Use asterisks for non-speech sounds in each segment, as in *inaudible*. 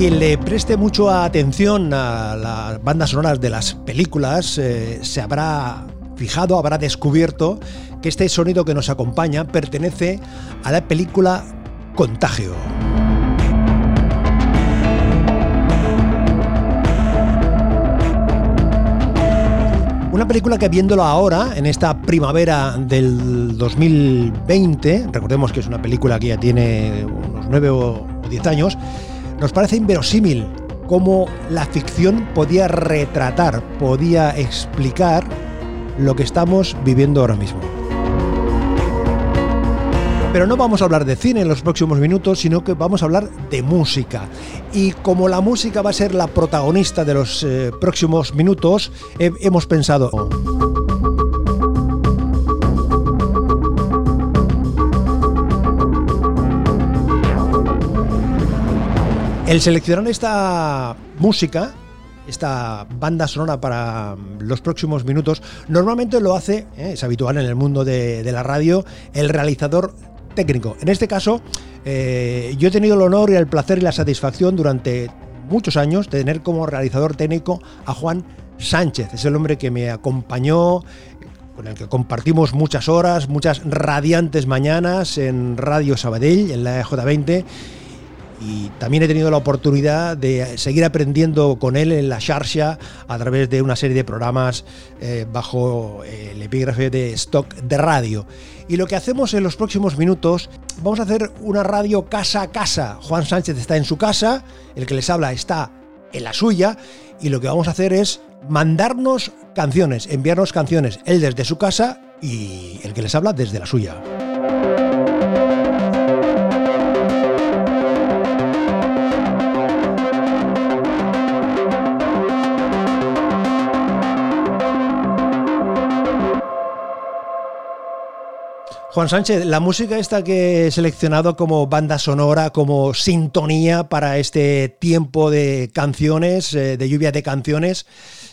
Quien le preste mucho atención a las bandas sonoras de las películas eh, se habrá fijado, habrá descubierto que este sonido que nos acompaña pertenece a la película Contagio. Una película que viéndolo ahora, en esta primavera del 2020, recordemos que es una película que ya tiene unos 9 o 10 años, nos parece inverosímil cómo la ficción podía retratar, podía explicar lo que estamos viviendo ahora mismo. Pero no vamos a hablar de cine en los próximos minutos, sino que vamos a hablar de música. Y como la música va a ser la protagonista de los eh, próximos minutos, hemos pensado... El seleccionar esta música, esta banda sonora para los próximos minutos, normalmente lo hace, ¿eh? es habitual en el mundo de, la radio, el realizador técnico. En este caso, eh, yo he tenido el honor y el placer y la satisfacción durante muchos años de tener como realizador técnico a Juan Sánchez. Es el hombre que me acompañó, con el que compartimos muchas horas, muchas radiantes mañanas en Radio Sabadell, en la EJ20 y también he tenido la oportunidad de seguir aprendiendo con él en la Sharsha a través de una serie de programas eh, bajo eh, el epígrafe de stock de radio. Y lo que hacemos en los próximos minutos, vamos a hacer una radio casa a casa. Juan Sánchez está en su casa, el que les habla está en la suya, y lo que vamos a hacer es mandarnos canciones, enviarnos canciones, él desde su casa y el que les habla desde la suya. Juan Sánchez, la música esta que he seleccionado como banda sonora, como sintonía para este tiempo de canciones, eh, de lluvia de canciones,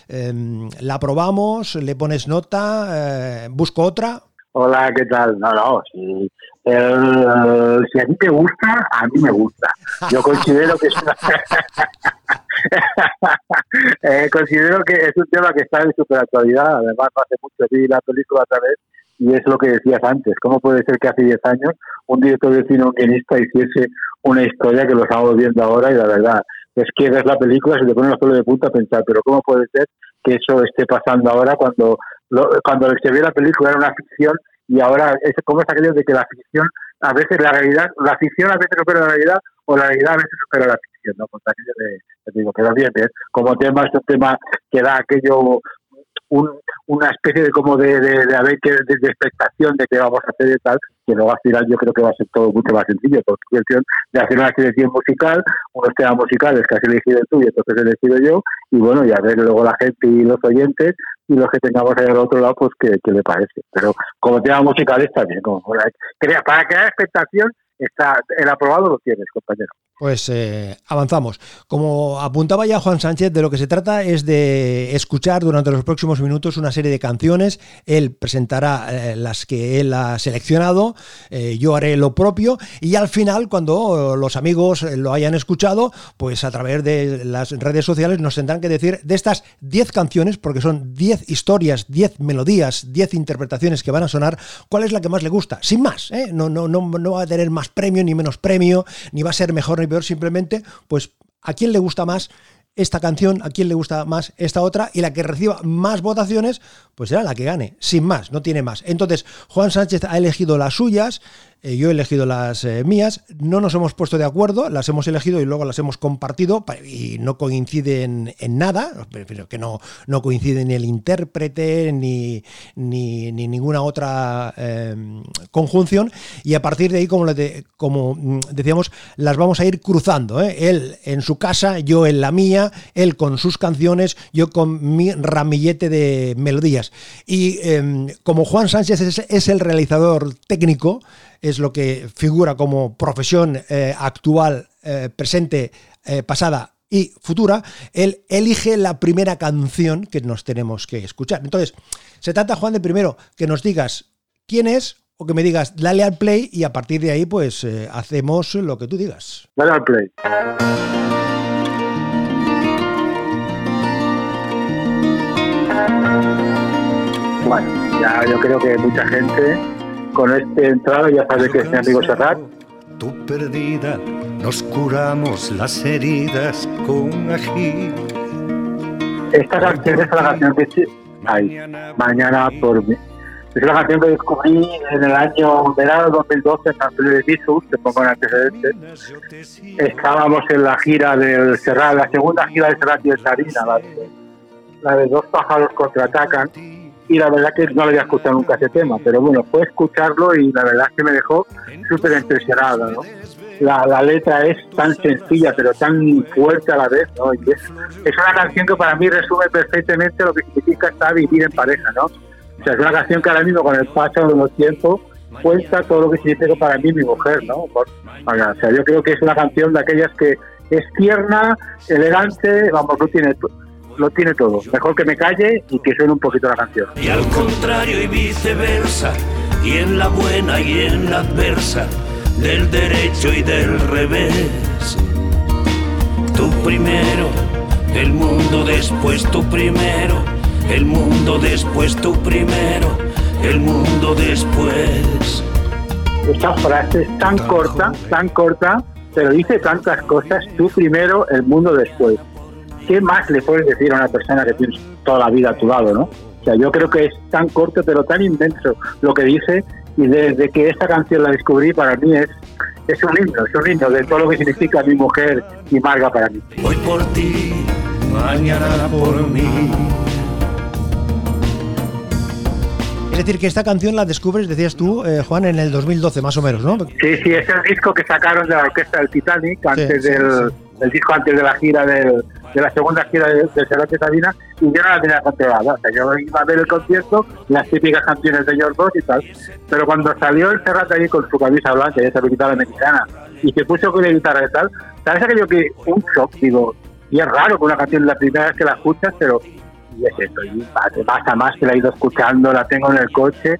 em, ¿la probamos? ¿Le pones nota? Eh, ¿Busco otra? Hola, ¿qué tal? No, no, si, a ti te gusta, a mí me gusta. Yo considero que es *laughs* eh, considero que es un tema que está en super actualidad. Además, hace mucho vi la película otra vez y es lo que decías antes, ¿cómo puede ser que hace 10 años un director de cine, un guionista hiciese una historia que lo estamos viendo ahora y la verdad es que ves la película, se te pone los pelos de punta a pensar, pero ¿cómo puede ser que eso esté pasando ahora cuando cuando se vio la película era una ficción y ahora es como es aquello de que la ficción a veces la realidad, la ficción a veces supera la realidad o la realidad a veces supera la ficción, ¿no? Pues aquello de, te digo, pero bien, como tema es un tema que da aquello una especie de como de, de, de, de, expectación de qué vamos a hacer y tal, que luego al final yo creo que va a ser todo mucho más sencillo, porque cuestión de hacer una selección musical, unos temas musicales que has elegido tú y entonces he elegido yo, y bueno, y a ver luego la gente y los oyentes y los que tengamos ahí al otro lado, pues qué, le parece. Pero como tema musicales también, como para crear expectación, está el aprobado lo tienes, compañero. Pues eh, avanzamos. Como apuntaba ya Juan Sánchez, de lo que se trata es de escuchar durante los próximos minutos una serie de canciones. Él presentará eh, las que él ha seleccionado, eh, yo haré lo propio y al final, cuando los amigos lo hayan escuchado, pues a través de las redes sociales nos tendrán que decir de estas 10 canciones, porque son 10 historias, 10 melodías, 10 interpretaciones que van a sonar, cuál es la que más le gusta. Sin más, no, no, no, no va a tener más premio ni menos premio, ni va a ser mejor peor, simplemente, pues, a quién le gusta más esta canción, a quién le gusta más esta otra, y la que reciba más votaciones, pues será la que gane, sin más, no tiene más. Entonces, Juan Sánchez ha elegido las suyas, eh, yo he elegido las eh, mías, no nos hemos puesto de acuerdo, las hemos elegido y luego las hemos compartido y no coinciden en nada, que no, no coincide ni el intérprete ni, ni, ninguna otra em, conjunción y a partir de ahí, como, como mm, decíamos, las vamos a ir cruzando, ¿eh? él en su casa, yo en la mía, él con sus canciones, yo con mi ramillete de melodías. Y em, como Juan Sánchez es el realizador técnico, es lo que figura como profesión eh, actual, eh, presente, eh, pasada y futura, él elige la primera canción que nos tenemos que escuchar. Entonces, se trata, Juan, de primero que nos digas quién es o que me digas, dale al play y a partir de ahí, pues hacemos lo que tú digas. Dale al play. Bueno, ya yo creo que mucha gente con este entrada ya sabe que es mi amigo Serrat. Tu perdida, nos curamos las heridas con ají. Esta canción es la canción que... Ay, mañana por mí. Es la canción que descubrí en el año verano 2012 en San Felipe de Pisus, te pongo en antecedentes. Estábamos en la gira del Serrat, la segunda gira del Serrat y el Sarina, la de, la de Dos pájaros contraatacan y la verdad que no lo había escuchado nunca ese tema, pero bueno, fue escucharlo y la verdad es que me dejó súper impresionado, ¿no? La, letra es tan sencilla pero tan fuerte a la vez, ¿no? Y es, es una canción que para mí resume perfectamente lo que significa estar vivir en pareja, ¿no? O sea, es una canción que ahora mismo con el paso de los tiempos cuenta todo lo que significa para mí mi mujer, ¿no? o sea, yo creo que es una canción de aquellas que es tierna, elegante, vamos, no tiene lo tiene todo. Mejor que me calle y que suene un poquito la canción. Y al contrario y viceversa, y en la buena y en la adversa, del derecho y del revés. Tú primero, el mundo después tú primero, el mundo después tú primero, el mundo después. Esta frase es tan corta, tan corta, pero dice tantas cosas, tú primero, el mundo después. ¿Qué más le puedes decir a una persona que tienes toda la vida a tu lado, no? O sea, yo creo que es tan corto pero tan inmenso lo que dice y desde que esta canción la descubrí para mí es es un himno, es un himno de todo lo que significa mi mujer y Marga para mí. Hoy por ti, mañana por mí. Es decir, que esta canción la descubres, decías tú, eh, Juan, en el 2012 más o menos, ¿no? Sí, sí, es el disco que sacaron de la orquesta del Titanic antes del, el disco antes de la gira del, de la segunda gira de, de Cervantes Sabina y yo no la tenía controlada. O sea, yo iba a ver el concierto, las típicas canciones de George Bush y tal. Pero cuando salió el Serrat ahí con su camisa blanca, y esa guitarra mexicana, y se puso con la guitarra y tal, ¿sabes aquello que un shock? Digo, y es raro que una canción la primera vez que la escuchas, pero y es esto, y pasa más que la he ido escuchando, la tengo en el coche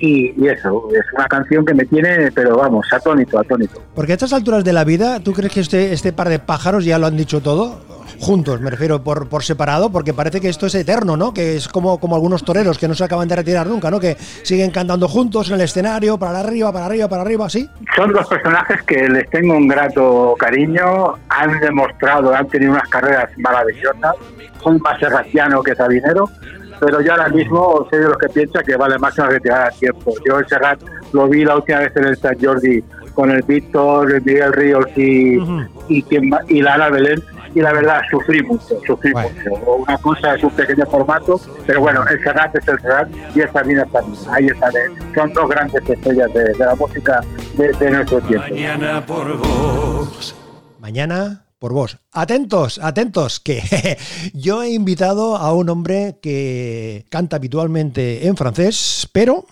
y, eso, es una canción que me tiene, pero vamos, atónito, atónito. Porque a estas alturas de la vida, ¿tú crees que este, este par de pájaros ya lo han dicho todo? Juntos, me refiero, por, por separado, porque parece que esto es eterno, ¿no? Que es como, como algunos toreros que no se acaban de retirar nunca, ¿no? Que siguen cantando juntos en el escenario, para arriba, para arriba, para arriba, ¿sí? Son dos personajes que les tengo un grato cariño, han demostrado, han tenido unas carreras maravillosas, son más serraciano que Sabinero, pero yo ahora mismo soy de los que piensa que vale más una retirada a tiempo. Yo el Serrat lo vi la última vez en el San Jordi con el Víctor, el Miguel Ríos y, y, y la Belén y la verdad sufrí mucho, sufrí mucho. Una cosa es un pequeño formato, pero bueno, el Serrat es el Serrat y esta vida también. Ahí está, son dos grandes estrellas de, la música de, de nuestro tiempo. Mañana por vos. Mañana por vos. Atentos, atentos, que *laughs* yo he invitado a un hombre que canta habitualmente en francés, pero...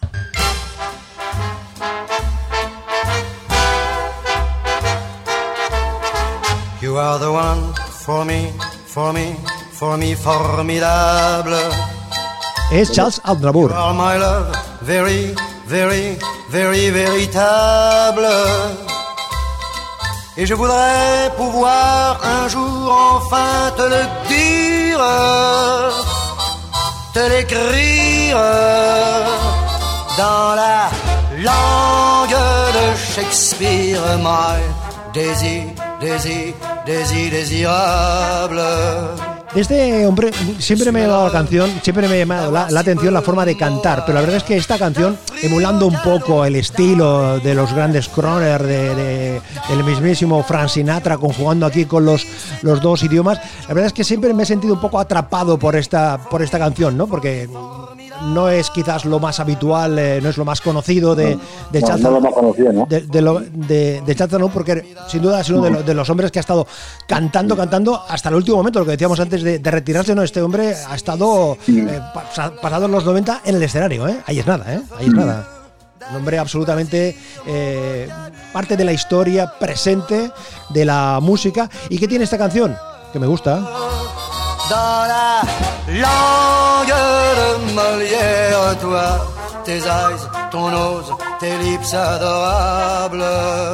You are the one for me, for me, for me, formidable. Es Charles Aznavour. You are my love, very, very, very, véritable. Et je voudrais pouvoir un jour enfin te le dire, te l'écrire dans la langue de Shakespeare, my désir, désir, désir, désirable. Este hombre siempre me ha llamado la canción, siempre me ha llamado la, atención la forma de cantar, pero la verdad es que esta canción, emulando un poco el estilo de los grandes croner, de, del mismísimo Frank Sinatra, conjugando aquí con los, los dos idiomas, la verdad es que siempre me he sentido un poco atrapado por esta, por esta canción, ¿no? Porque no es quizás lo más habitual, eh, no es lo más conocido de, de no, lo conocido, ¿no? De, de, porque sin duda es uno de, los hombres que ha estado cantando, cantando hasta el último momento, lo que decíamos antes de, retirarse, ¿no? Este hombre ha estado eh, pasado los 90 en el escenario, ¿eh? Ahí es nada, ¿eh? Ahí es nada. Un hombre absolutamente eh, parte de la historia presente de la música. ¿Y qué tiene esta canción? Que me gusta.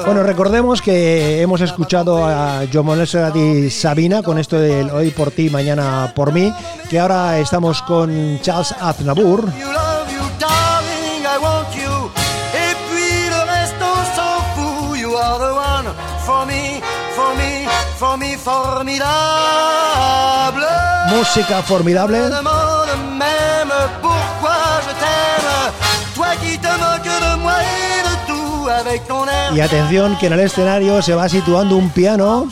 Bueno, recordemos que hemos escuchado a John y Sabina con esto del hoy por ti, mañana por mí, que ahora estamos con Charles Aznavour. Música formidable. Y atención que en el escenario se va situando un piano.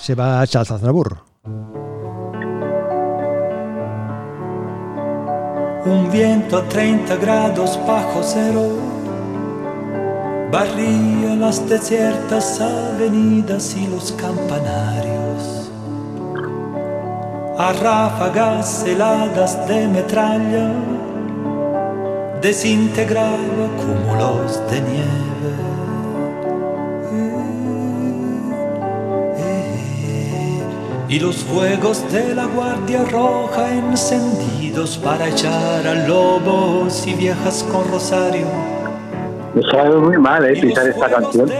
Se va a Charles Aznavour. un viento a 30 grados bajo cero barría las desiertas avenidas y los campanarios. A ráfagas heladas de metralla desintegraba cúmulos de nieve. y los fuegos de la Guardia Roja encendidos para echar a lobos y viejas con rosario. Me sabe muy mal, ¿eh? Pisar esta canción.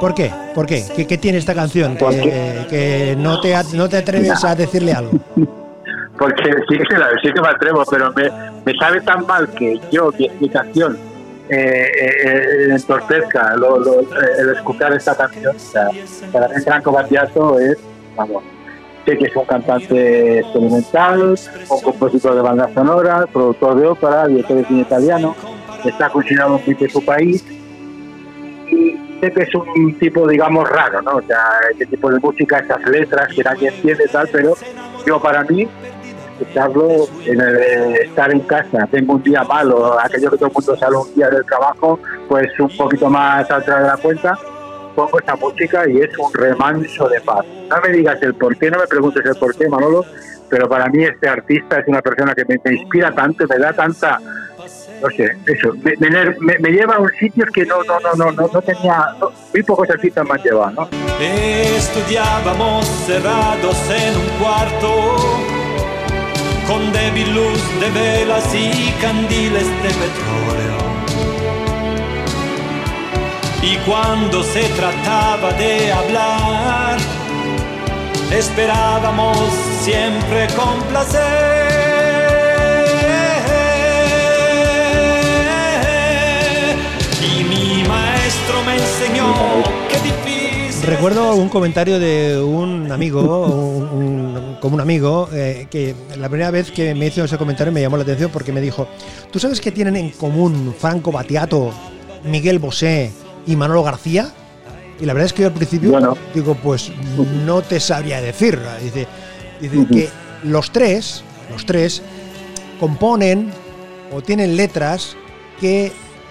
¿Por qué? ¿Por qué? ¿Qué, tiene esta canción? Que, que, no, te, no te atreves a decirle algo. Porque sí que, sí que me atrevo, pero me, me sabe tan mal que yo, mi explicación, eh, eh, entorpezca lo, lo, el escuchar esta canción. O sea, para mí Franco Battiato es Sé que es un cantante experimental, un compositor de bandas sonoras, productor de ópera, director de cine italiano, está considerado muy de su país que es un tipo, digamos, raro, ¿no? O sea, este tipo de música, esas letras que nadie entiende tal, pero yo para mí escucharlo, en estar en casa, tengo un día malo, aquello que todo el mundo sale un día del trabajo, pues un poquito más atrás de la cuenta, pongo esta música y es un remanso de paz. No me digas el por qué, no me preguntes el por qué, Manolo, pero para mí este artista es una persona que me, inspira tanto, me da tanta, no sé, eso, me, lleva a un sitio que no, no, no, no, no, no tenía, muy pocos artistas me han llevado, ¿no? Estudiábamos cerrados en un cuarto con débil luz de velas y candiles de petróleo y cuando se trataba de hablar, esperábamos siempre con placer. Maestro me enseñó que difícil. Recuerdo un comentario de un amigo, un, como un amigo, eh, que la primera vez que me hizo ese comentario me llamó la atención porque me dijo: ¿Tú sabes qué tienen en común Franco Batiato, Miguel Bosé, y Manolo García. Y la verdad es que yo al principio digo, pues no te sabría decir. Dice, dice que los tres, los tres, componen o tienen letras que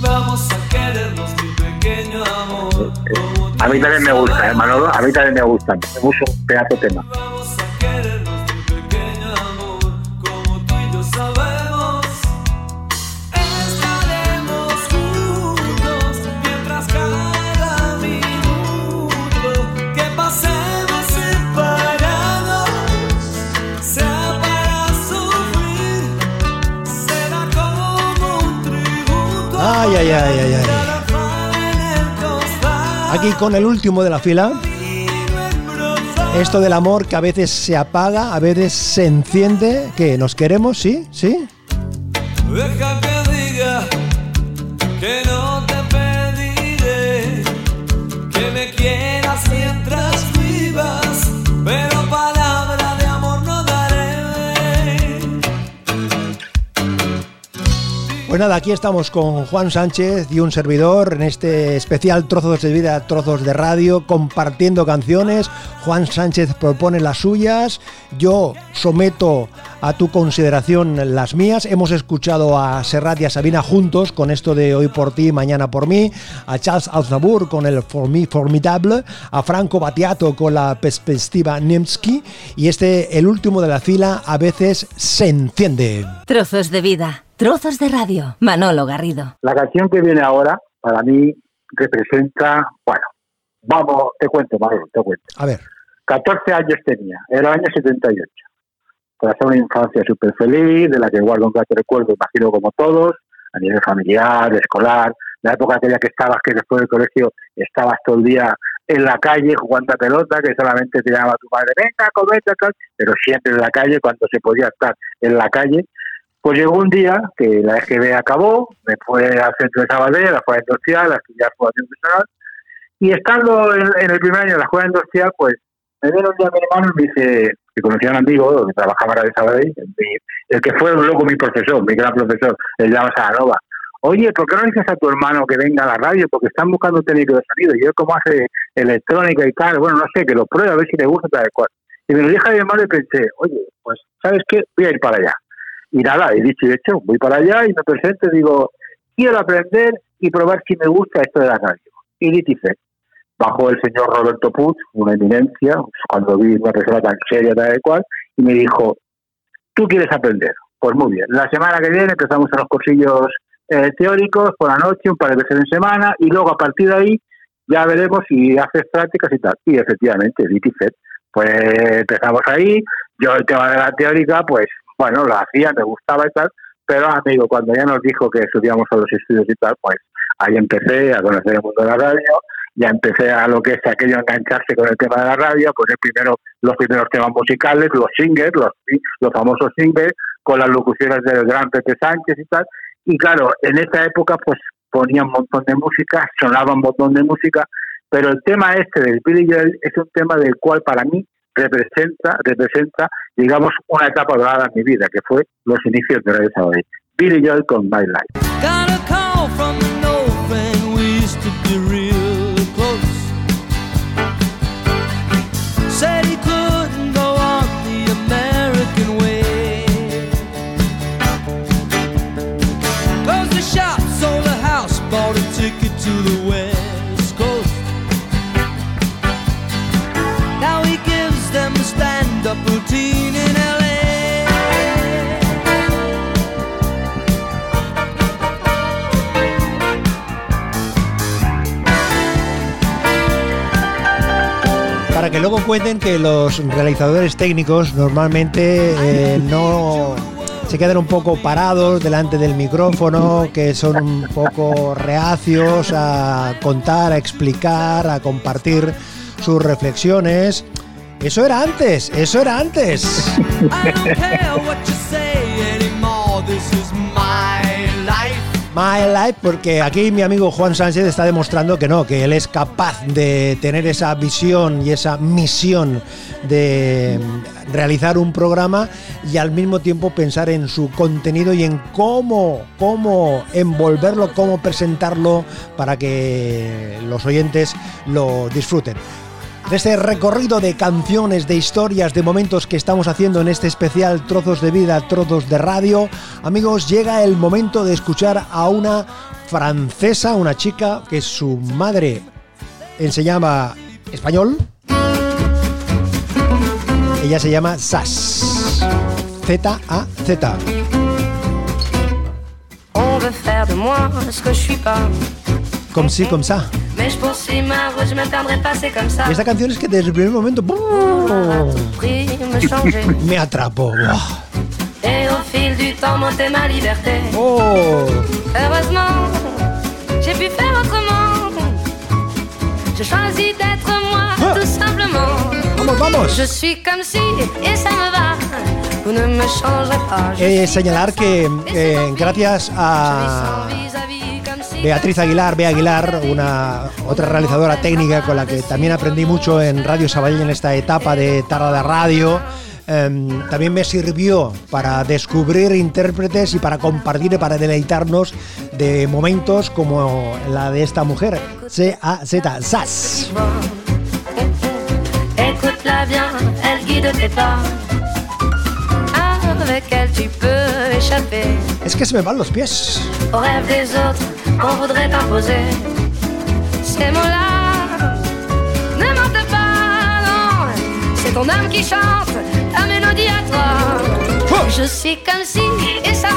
Vamos a querernos, pequeño amor. A mí también me gusta, ¿eh, Manolo. A mí también me gusta. Me gusta un pedazo tema. Vamos a Ay, ay, ay, ay, ay. Aquí con el último de la fila. Esto del amor que a veces se apaga, a veces se enciende. ¿Qué? ¿Nos queremos? ¿Sí? ¿Sí? Deja que diga que no te pediré que me quieras mientras vivas, Pues nada, aquí estamos con Juan Sánchez y un servidor en este especial Trozos de Vida, Trozos de Radio, compartiendo canciones. Juan Sánchez propone las suyas, yo someto a tu consideración las mías. Hemos escuchado a Serrat y a Sabina juntos con esto de Hoy por ti, Mañana por mí, a Charles Aznavour con el For Me Formidable, a Franco Battiato con la perspectiva Nemsky y este, el último de la fila, a veces se enciende. Trozos de vida, trozos de radio. Manolo Garrido. La canción que viene ahora, para mí, representa, bueno, vamos, te cuento, Manolo, te cuento. A ver. 14 años tenía, era el año 78. Tras una infancia súper feliz, de la que guardo un gran recuerdo, imagino como todos, a nivel familiar, escolar, la época aquella que estabas, que después del colegio estabas todo el día en la calle jugando a pelota, que solamente te llamaba tu madre, venga, cometa, tal, pero siempre en la calle, cuando se podía estar en la calle. Pues llegó un día que la EGB acabó, me fue al centro de Sabadell, a la escuela industrial, a estudiar formación profesional, y estando en, el primer año de la escuela industrial, pues me viene un día mi hermano y me dice, que conocía a un amigo que trabajaba en de Sabadell, el que fue luego mi profesor, mi gran profesor, el llama Saranova. Oye, ¿por qué no dices a tu hermano que venga a la radio? Porque están buscando un técnico de sonido. Y él, como hace electrónica y tal, bueno, no sé, que lo pruebe a ver si le gusta tal cual. Y me lo dije a mi hermano y pensé, oye, pues, ¿sabes qué? Voy a ir para allá. Y nada, he dicho y hecho, voy para allá y me presento y digo, quiero aprender y probar si me gusta esto de la radio. Y dice, bajó el señor Roberto Puig, una eminencia, cuando vi una persona tan seria, tal y cual, y me dijo, ¿tú quieres aprender? Pues muy bien, la semana que viene empezamos a los cursillos eh, teóricos por la noche, un par de veces en semana, y luego a partir de ahí ya veremos si haces prácticas y tal. Y efectivamente, DITIFET, pues empezamos ahí, yo el tema de la teórica, pues bueno, lo hacía, me gustaba y tal, pero amigo, cuando ya nos dijo que estudiamos a los estudios y tal, pues ahí empecé a conocer el mundo de la radio, ya empecé a lo que es aquello engancharse con el tema de la radio, poner primero los primeros temas musicales, los singles, los, los famosos singles, con las locuciones del gran Pepe Sánchez y tal. Y claro, en esa época pues ponía un montón de música, sonaba un montón de música, pero el tema este del Billy Joel es un tema del cual para mí representa, representa, digamos, una etapa dorada en mi vida, que fue los inicios de Radio Sabadell. Billy Joel con My Life. Luego cuenten que los realizadores técnicos normalmente eh, no se quedan un poco parados delante del micrófono, que son un poco reacios a contar, a explicar, a compartir sus reflexiones. Eso era antes, eso era antes. My Life, porque aquí mi amigo Juan Sánchez está demostrando que no, que él es capaz de tener esa visión y esa misión de realizar un programa y al mismo tiempo pensar en su contenido y en cómo, cómo envolverlo, cómo presentarlo para que los oyentes lo disfruten. De este recorrido de canciones, de historias, de momentos que estamos haciendo en este especial Trozos de Vida, Trozos de Radio, amigos, llega el momento de escuchar a una francesa, una chica que su madre enseñaba español. Ella se llama Sas. Z-A-Z. On veut faire de moi ce que je suis pas. Comme si, comme ça. Y esta canción es que desde el primer momento me atrapó. Oh. Ah. Vamos, vamos. Eh, señalar que eh, gracias a Beatriz Aguilar, Bea Aguilar, una otra realizadora técnica con la que también aprendí mucho en Radio Sabadell en esta etapa de Tarda de Radio. em, también me sirvió para descubrir intérpretes y para compartir y para deleitarnos de momentos como la de esta mujer, C-A-Z, Sass. Écoute-la bien, elle guide tes pas. Avec elle, tu peux échapper Es que se me van los pies. des autres qu'on voudrait t'imposer. Ces mots-là ne mentent pas, non. C'est ton âme qui chante ta mélodie à toi. Je suis comme si, et ça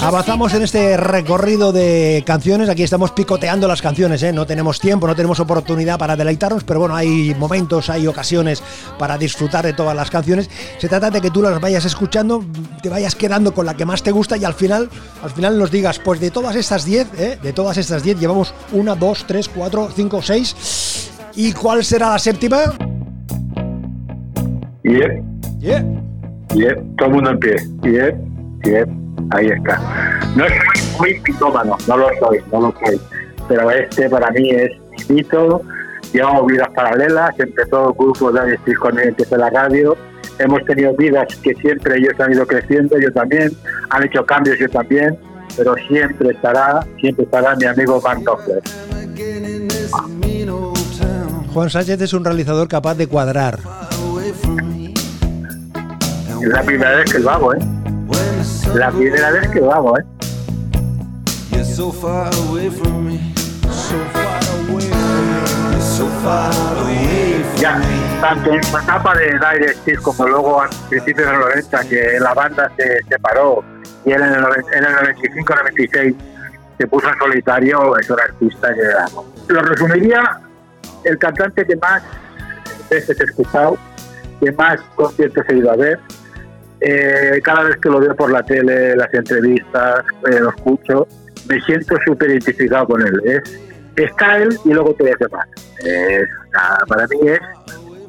Avanzamos en este recorrido de canciones. Aquí estamos picoteando las canciones, ¿eh? No tenemos tiempo, no tenemos oportunidad para deleitarnos, pero bueno, hay momentos, hay ocasiones para disfrutar de todas las canciones. Se trata de que tú las vayas escuchando, te vayas quedando con la que más te gusta y al final, al final nos digas, pues de todas estas 10, ¿eh? De todas estas 10 llevamos una, dos, tres, cuatro, cinco, seis. ¿Y cuál será la séptima? Yep, Yeah. yep, todo el mundo en pie. Yep, ahí está. No soy muy pitómano, no lo soy, no lo soy. Pero este para mí es mi mito. Llevamos vidas paralelas, empezó el grupo de Alex con él, empezó la radio. Hemos tenido vidas que siempre ellos han ido creciendo, yo también. Han hecho cambios, yo también. Pero siempre estará, siempre estará mi amigo Van Knopfler. Juan Sánchez es un realizador capaz de cuadrar. Es la primera vez que lo hago, ¿eh? La primera vez que hago, ¿eh? You're so far away from me. So far away from me. So far away from Ya, tanto en su etapa de Dire Steve como luego a principios de los 90, que la banda se separó y él en el, en el 95-96 se puso en solitario, es un artista que amo. Lo resumiría, el cantante que más veces he escuchado, que más conciertos he ido a ver. Eh, cada vez que lo veo por la tele, las entrevistas, eh, lo escucho, me siento súper identificado con él. Es, está él y luego todos los demás. Nada, para mí es,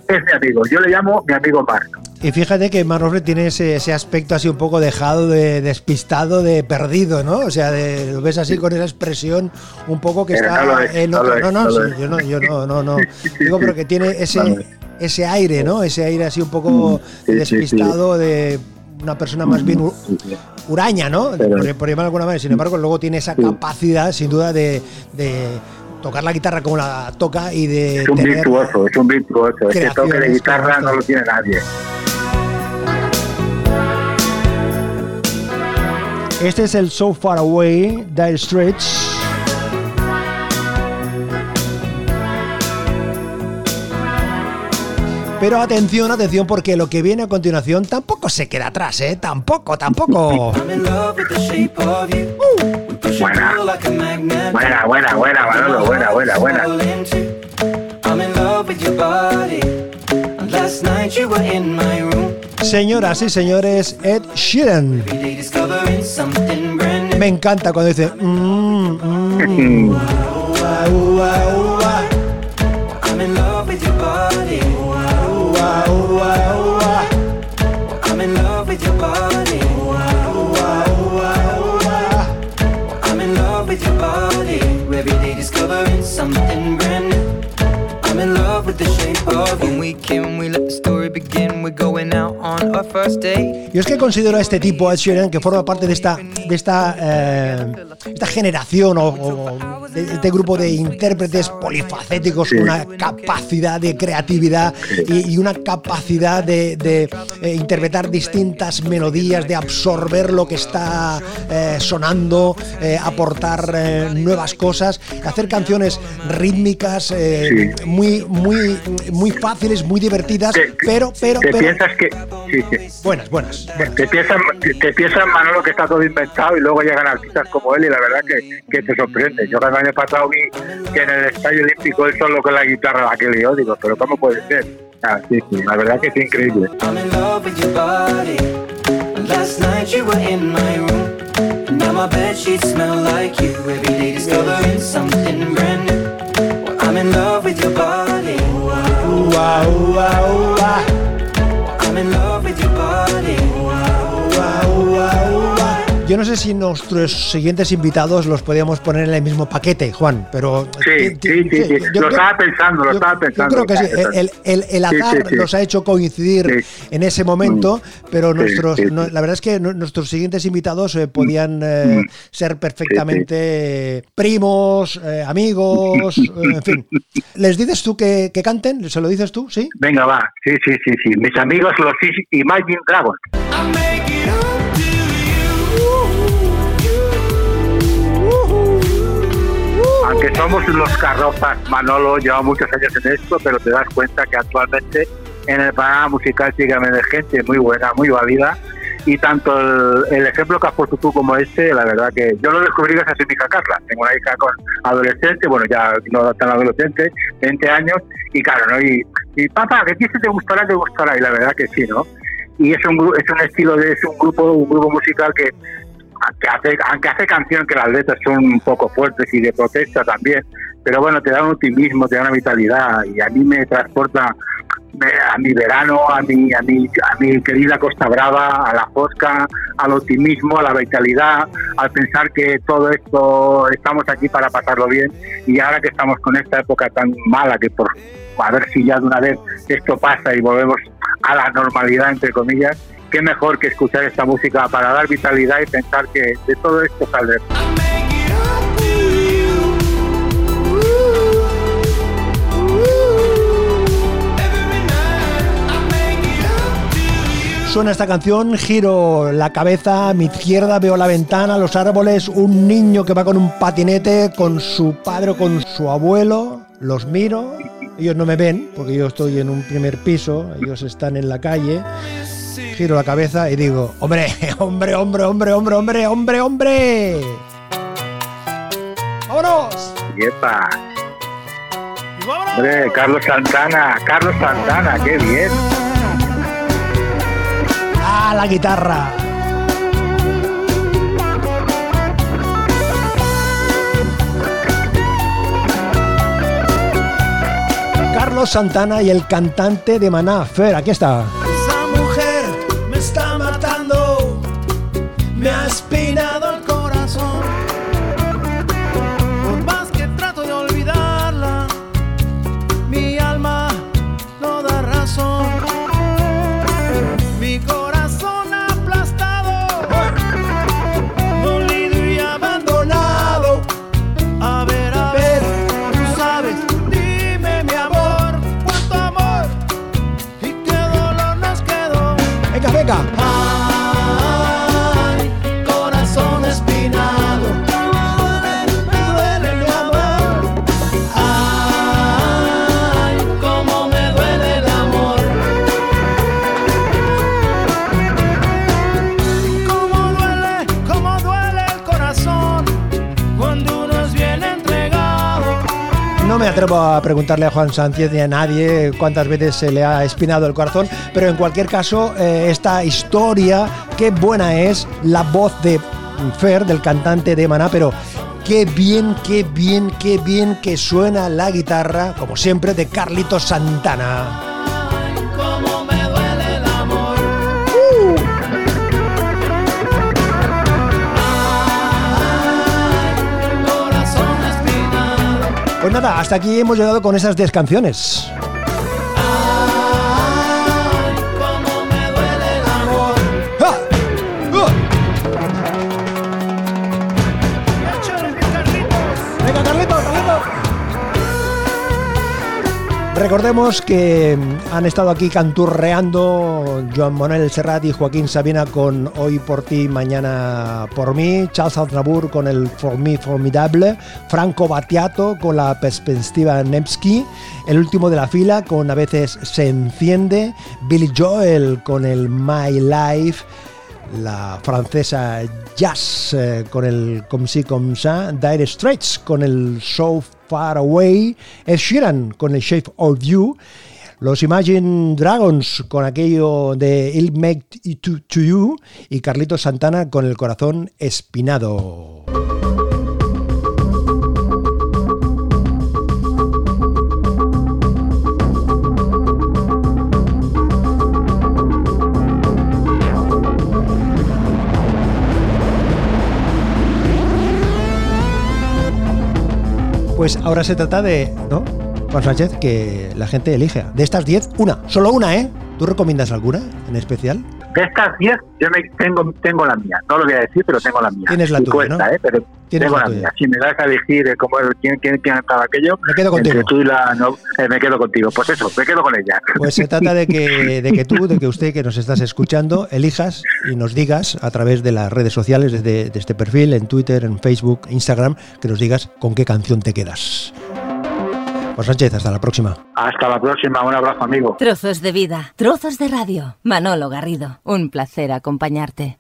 es mi amigo. Yo le llamo mi amigo Mark. Y fíjate que Manofre tiene ese, ese aspecto así un poco dejado, de despistado, de perdido, ¿no? O sea, de- lo ves así con esa expresión un poco que Pero está no lo es, en no otro- lo no, no, no lo sí, yo no, yo no, no, no. *laughs* Digo, pero que tiene ese, lo es. Ese aire, ¿no? Ese aire así un poco sí, sí, despistado de una persona más bien sí. huraña, ¿no? Pero- por, de alguna manera. Sin embargo, luego tiene esa capacidad, sin duda, de, de tocar la guitarra como la toca y de Es un tener virtuoso, es un virtuoso. Ese toque de guitarra no lo tiene nadie. Este es el So Far Away, Dire Straits. Pero atención, atención, porque lo que viene a continuación tampoco se queda atrás, ¿eh? Tampoco, tampoco. And Buena. Buena, buena, buena, Manolo, buena, buena, buena. I'm in love with your body. And last night you were in my room. Señoras y señores, Ed Sheeran. Me encanta cuando dice... mm, mm. *laughs* Yo es que considero a este tipo, Ed Sheeran, que forma parte de esta, de esta, eh, esta generación o, o de este grupo de intérpretes polifacéticos con una capacidad de creatividad y, y una capacidad de, de, eh, interpretar distintas melodías, de absorber lo que está eh, sonando, eh, aportar eh, nuevas cosas, hacer canciones rítmicas eh, muy, muy, muy fáciles, muy divertidas, pero, pero, pero piensas que... Sí, sí. Buenas, buenas. buenas. Te piensas, te, piensas, Manolo, que está todo inventado y luego llegan artistas como él y la verdad que, que te sorprende. Yo el año pasado vi que en el Estadio Olímpico él solo con la guitarra la que lió, digo, pero ¿cómo puede ser? Ah, sí, sí, la verdad que es increíble. I'm in love Yo no sé si nuestros siguientes invitados los podíamos poner en el mismo paquete, Juan, pero... Sí, sí, sí, sí. Lo estaba pensando, lo yo- estaba pensando. Yo creo que sí. El, el- el azar sí, sí. los ha hecho coincidir Sí. en ese momento, pero Sí, nuestros, sí, sí. no- la verdad es que nu- nuestros siguientes invitados eh, podían eh, Mm. ser perfectamente primos, eh, amigos, *laughs* eh, en fin. ¿Les dices tú que, que canten? ¿Se lo dices tú? ¿Sí? Venga, va. Sí, sí, sí, sí. Mis amigos los Imagine Dragons. Aunque somos unos carropas, Manolo lleva muchos años en esto, pero te das cuenta que actualmente en el panorama musical sigue gente muy buena, muy válida. Y tanto el, ejemplo que has puesto tú como este, la verdad que yo lo descubrí gracias a mi hija Carla. Tengo una hija con adolescente, bueno, ya no tan adolescente, 20 años, y claro, ¿no? Y, y papá, que este te gustará, te gustará, y la verdad que sí, ¿no? Y es un, es un estilo de, es un grupo, un grupo musical que aunque hace, aunque hace canciones que las letras son un poco fuertes y de protesta también, pero bueno, te da un optimismo, te da una vitalidad y a mí me transporta a mi verano, a mi, a mi, a mi querida Costa Brava, a la fosca, al optimismo, a la vitalidad, al pensar que todo esto estamos aquí para pasarlo bien y ahora que estamos con esta época tan mala que por a ver si ya de una vez esto pasa y volvemos a la normalidad entre comillas, qué mejor que escuchar esta música para dar vitalidad y pensar que de todo esto saldremos. Suena esta canción, giro la cabeza, a mi izquierda veo la ventana, los árboles, un niño que va con un patinete, con su padre o con su abuelo, los miro, ellos no me ven porque yo estoy en un primer piso, ellos están en la calle, giro la cabeza y digo, hombre, *laughs* hombre, hombre, hombre, hombre, hombre, hombre, hombre. ¡Vámonos! ¡Yepa! Hombre, Carlos Santana, Carlos Santana, qué bien. ¡Ah, la guitarra! Carlos Santana y el cantante de Maná, Fer, aquí está. Atrevo a preguntarle a Juan Sánchez ni a nadie cuántas veces se le ha espinado el corazón, pero en cualquier caso, eh, esta historia, qué buena es la voz de Fer, del cantante de Maná, pero qué bien, qué bien, qué bien que suena la guitarra, como siempre, de Carlitos Santana. Pues nada, hasta aquí hemos llegado con esas 10 canciones. Recordemos que han estado aquí canturreando Joan Manuel Serrat y Joaquín Sabina con Hoy por ti, mañana por mí, Charles Aznavour con el For Me Formidable, Franco Battiato con la perspectiva Nevsky, el último de la fila con A veces se enciende, Billy Joel con el My Life, la francesa Jazz eh, con el Comme si comme ça, Dire Straits con el So Far Away, Ed Sheeran con el Shape of You, Los Imagine Dragons con aquello de Il Make It to, to You y Carlitos Santana con el corazón espinado. Pues ahora se trata de, ¿no? Juan Sánchez, que la gente elige. De estas 10, una, solo una, ¿eh? ¿Tú recomiendas alguna en especial? De estas 10, yo me tengo, tengo la mía. No lo voy a decir, pero tengo la mía. Tienes la tuya, cuesta, ¿no? ¿eh? Pero Tienes tengo la mía. Si me das a elegir eh, cómo, quién, quién, quién estaba aquello, Me quedo contigo. tú y la... No, eh, me quedo contigo. Pues eso, me quedo con ella. Pues se trata de que, *laughs* de que tú, de que usted que nos estás escuchando, elijas y nos digas a través de las redes sociales, desde de este perfil, en Twitter, en Facebook, Instagram, que nos digas con qué canción te quedas. Juan Sánchez, hasta la próxima. Hasta la próxima. Un abrazo, amigo. Trozos de vida, trozos de radio. Manolo Garrido, un placer acompañarte.